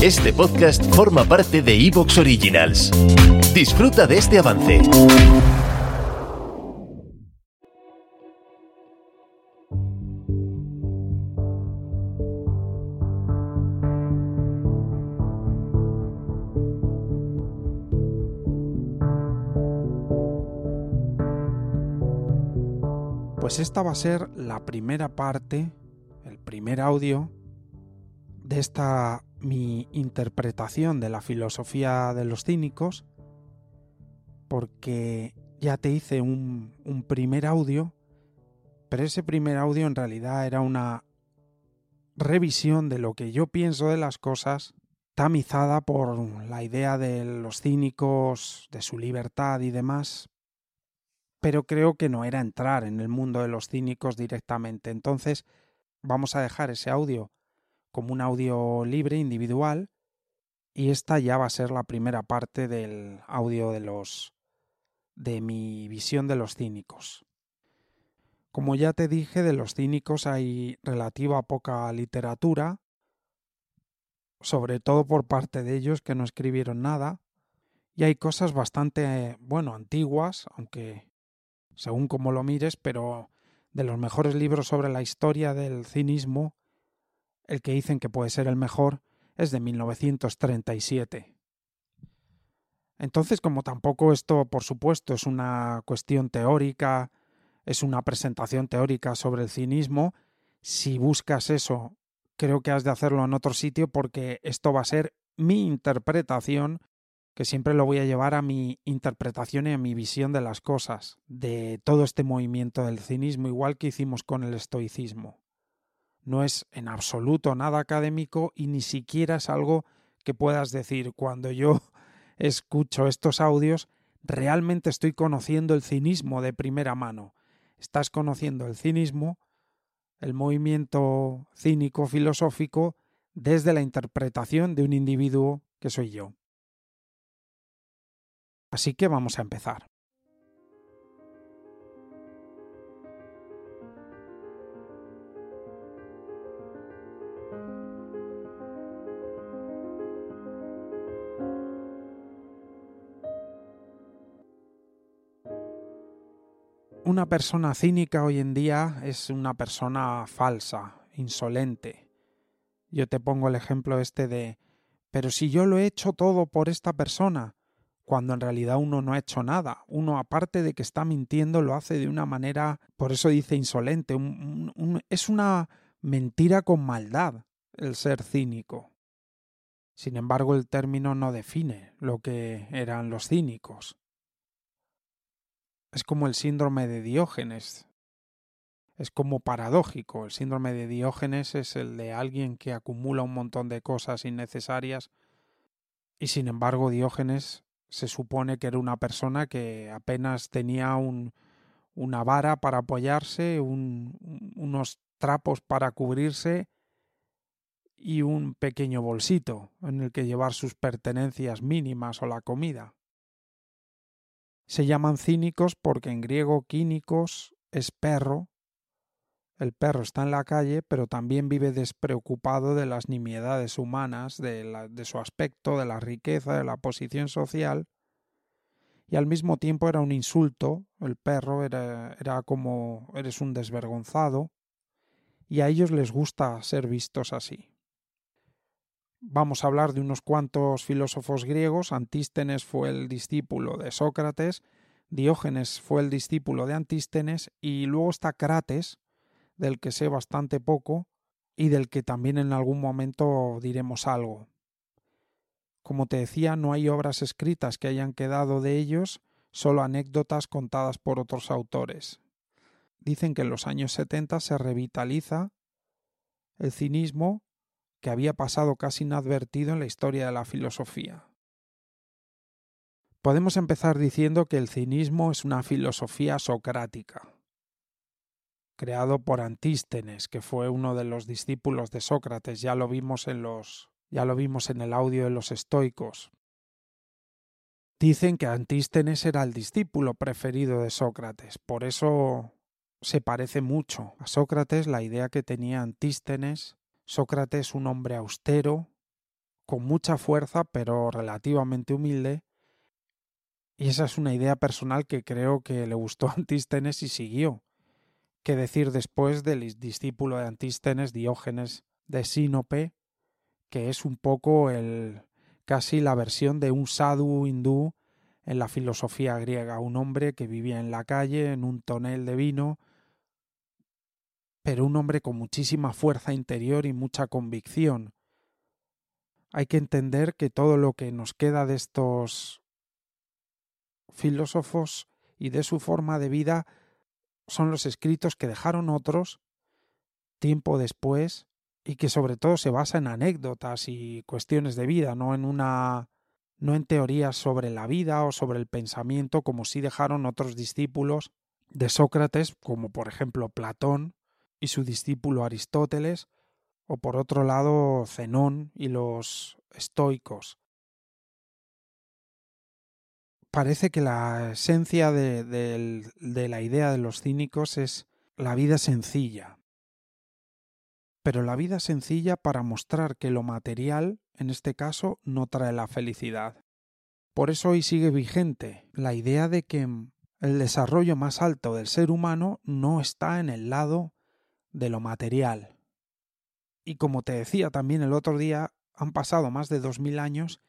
Este podcast forma parte de Evox Originals. Disfruta de este avance. Pues esta va a ser la primera parte, el primer audio de esta mi interpretación de la filosofía de los cínicos, porque ya te hice un, primer audio, pero ese primer audio en realidad era una revisión de lo que yo pienso de las cosas, tamizada por la idea de los cínicos, de su libertad y demás, pero creo que no era entrar en el mundo de los cínicos directamente. Entonces, vamos a dejar ese audio como un audio libre individual y esta ya va a ser la primera parte del audio de los de mi visión de los cínicos. Como ya te dije, de los cínicos hay relativa poca literatura, sobre todo por parte de ellos que no escribieron nada, y hay cosas bastante, bueno, antiguas, aunque según como lo mires, pero de los mejores libros sobre la historia del cinismo el que dicen que puede ser el mejor es de 1937. Entonces, como tampoco esto, por supuesto, es una cuestión teórica, es una presentación teórica sobre el cinismo, si buscas eso, creo que has de hacerlo en otro sitio porque esto va a ser mi interpretación, que siempre lo voy a llevar a mi interpretación y a mi visión de las cosas, de todo este movimiento del cinismo, igual que hicimos con el estoicismo no es en absoluto nada académico y ni siquiera es algo que puedas decir cuando yo escucho estos audios, realmente estoy conociendo el cinismo de primera mano. Estás conociendo el cinismo, el movimiento cínico filosófico, desde la interpretación de un individuo que soy yo. Así que vamos a empezar. Una persona cínica hoy en día es una persona falsa, insolente. Yo te pongo el ejemplo este de pero si yo lo he hecho todo por esta persona, cuando en realidad uno no ha hecho nada. Uno, aparte de que está mintiendo, lo hace de una manera, por eso dice insolente, es una mentira con maldad el ser cínico. Sin embargo, el término no define lo que eran los cínicos. Es como el síndrome de Diógenes. Es como paradójico. El síndrome de Diógenes es el de alguien que acumula un montón de cosas innecesarias y sin embargo Diógenes se supone que era una persona que apenas tenía un, una vara para apoyarse, unos trapos para cubrirse y un pequeño bolsito en el que llevar sus pertenencias mínimas o la comida. Se llaman cínicos porque en griego quínicos es perro. El perro está en la calle, pero también vive despreocupado de las nimiedades humanas, de, su aspecto, de la riqueza, de la posición social. Y al mismo tiempo era un insulto, el perro era como eres un desvergonzado, y a ellos les gusta ser vistos así. Vamos a hablar de unos cuantos filósofos griegos. Antístenes fue el discípulo de Sócrates, Diógenes fue el discípulo de Antístenes y luego está Crates, del que sé bastante poco y del que también en algún momento diremos algo. Como te decía, no hay obras escritas que hayan quedado de ellos, solo anécdotas contadas por otros autores. Dicen que en los años 70 se revitaliza el cinismo que había pasado casi inadvertido en la historia de la filosofía. Podemos empezar diciendo que el cinismo es una filosofía socrática, creado por Antístenes, que fue uno de los discípulos de Sócrates, ya lo vimos en los ya lo vimos en el audio de los estoicos. Dicen que Antístenes era el discípulo preferido de Sócrates, por eso se parece mucho a Sócrates la idea que tenía Antístenes Sócrates un hombre austero, con mucha fuerza, pero relativamente humilde. Y esa es una idea personal que creo que le gustó a Antístenes y siguió. ¿Qué decir después del discípulo de Antístenes, Diógenes de Sinope, que es un poco el casi la versión de un sadhu hindú en la filosofía griega, un hombre que vivía en la calle, en un tonel de vino, pero un hombre con muchísima fuerza interior y mucha convicción. Hay que entender que todo lo que nos queda de estos filósofos y de su forma de vida son los escritos que dejaron otros tiempo después y que sobre todo se basa en anécdotas y cuestiones de vida, no en una no en teorías sobre la vida o sobre el pensamiento como sí dejaron otros discípulos de Sócrates, como por ejemplo Platón y su discípulo Aristóteles, o por otro lado Zenón y los estoicos. Parece que la esencia de, de la idea de los cínicos es la vida sencilla, pero la vida sencilla para mostrar que lo material en este caso, no trae la felicidad. Por eso hoy sigue vigente la idea de que el desarrollo más alto del ser humano no está en el lado de lo material. Y como te decía también el otro día, han pasado más de dos mil años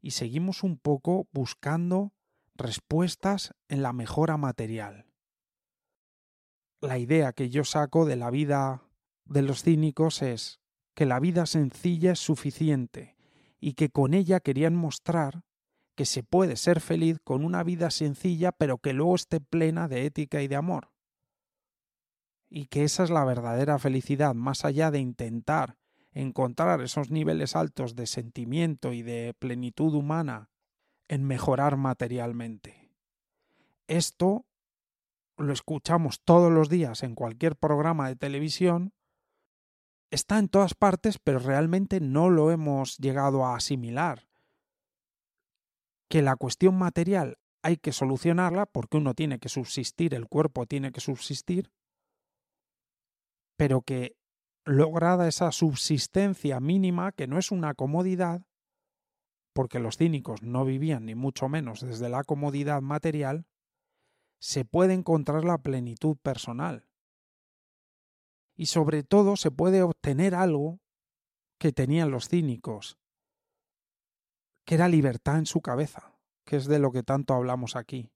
y seguimos un poco buscando respuestas en la mejora material. La idea que yo saco de la vida de los cínicos es que la vida sencilla es suficiente y que con ella querían mostrar que se puede ser feliz con una vida sencilla pero que luego esté plena de ética y de amor. Y que esa es la verdadera felicidad, más allá de intentar encontrar esos niveles altos de sentimiento y de plenitud humana en mejorar materialmente. Esto lo escuchamos todos los días en cualquier programa de televisión está en todas partes, pero realmente no lo hemos llegado a asimilar. Que la cuestión material hay que solucionarla porque uno tiene que subsistir, el cuerpo tiene que subsistir, pero que lograda esa subsistencia mínima, que no es una comodidad, porque los cínicos no vivían ni mucho menos desde la comodidad material, se puede encontrar la plenitud personal y sobre todo se puede obtener algo que tenían los cínicos, que era libertad en su cabeza, que es de lo que tanto hablamos aquí.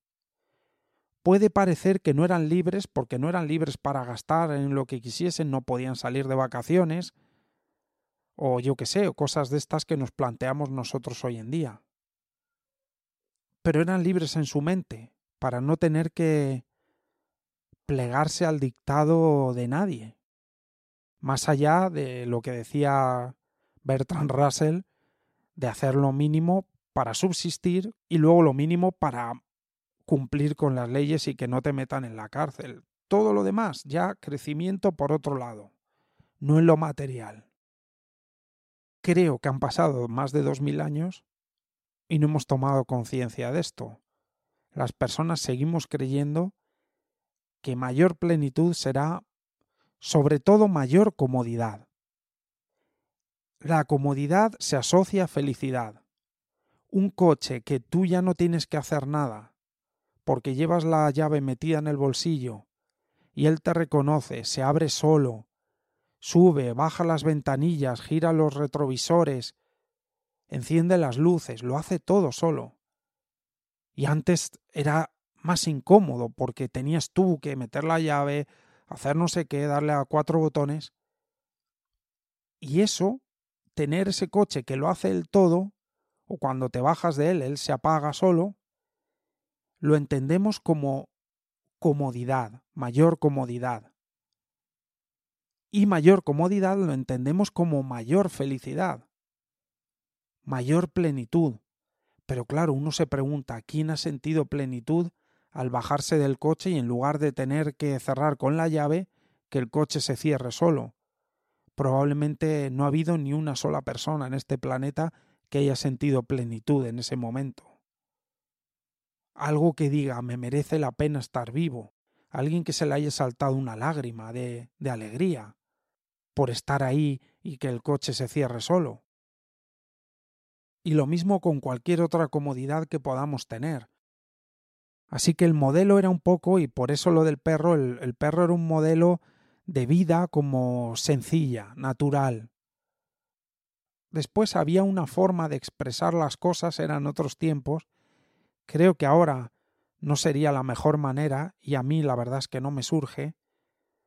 Puede parecer que no eran libres porque no eran libres para gastar en lo que quisiesen, no podían salir de vacaciones, o yo qué sé, o cosas de estas que nos planteamos nosotros hoy en día. Pero eran libres en su mente, para no tener que plegarse al dictado de nadie más allá de lo que decía Bertrand Russell, de hacer lo mínimo para subsistir y luego lo mínimo para cumplir con las leyes y que no te metan en la cárcel. Todo lo demás, ya crecimiento por otro lado, no en lo material. Creo que han pasado más de dos mil años y no hemos tomado conciencia de esto. Las personas seguimos creyendo que mayor plenitud será sobre todo mayor comodidad. La comodidad se asocia a felicidad. Un coche que tú ya no tienes que hacer nada, porque llevas la llave metida en el bolsillo, y él te reconoce, se abre solo, sube, baja las ventanillas, gira los retrovisores, enciende las luces, lo hace todo solo. Y antes era más incómodo porque tenías tú que meter la llave, hacer no sé qué, darle a cuatro botones. Y eso, tener ese coche que lo hace el todo, o cuando te bajas de él, él se apaga solo, lo entendemos como comodidad, mayor comodidad. Y mayor comodidad lo entendemos como mayor felicidad, mayor plenitud. Pero claro, uno se pregunta, ¿quién ha sentido plenitud al bajarse del coche y en lugar de tener que cerrar con la llave, que el coche se cierre solo. Probablemente no ha habido ni una sola persona en este planeta que haya sentido plenitud en ese momento. Algo que diga me merece la pena estar vivo, alguien que se le haya saltado una lágrima de, de alegría por estar ahí y que el coche se cierre solo. Y lo mismo con cualquier otra comodidad que podamos tener. Así que el modelo era un poco, y por eso lo del perro, el, el perro era un modelo de vida como sencilla, natural. Después había una forma de expresar las cosas, eran otros tiempos. Creo que ahora no sería la mejor manera, y a mí la verdad es que no me surge.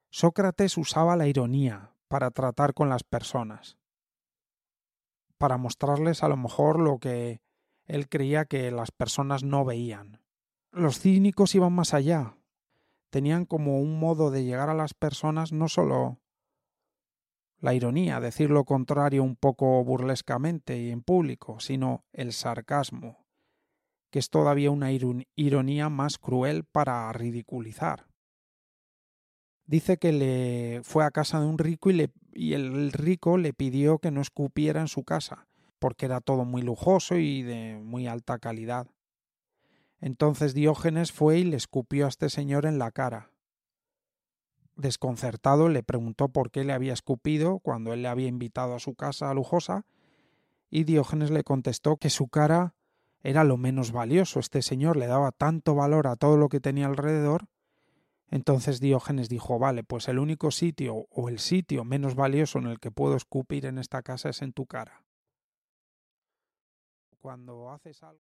Sócrates usaba la ironía para tratar con las personas, para mostrarles a lo mejor lo que él creía que las personas no veían. Los cínicos iban más allá, tenían como un modo de llegar a las personas no solo la ironía, decir lo contrario un poco burlescamente y en público, sino el sarcasmo, que es todavía una ironía más cruel para ridiculizar. Dice que le fue a casa de un rico y, le, y el rico le pidió que no escupiera en su casa, porque era todo muy lujoso y de muy alta calidad. Entonces Diógenes fue y le escupió a este señor en la cara. Desconcertado le preguntó por qué le había escupido cuando él le había invitado a su casa lujosa, y Diógenes le contestó que su cara era lo menos valioso. Este señor le daba tanto valor a todo lo que tenía alrededor. Entonces Diógenes dijo Vale, pues el único sitio o el sitio menos valioso en el que puedo escupir en esta casa es en tu cara. Cuando haces algo.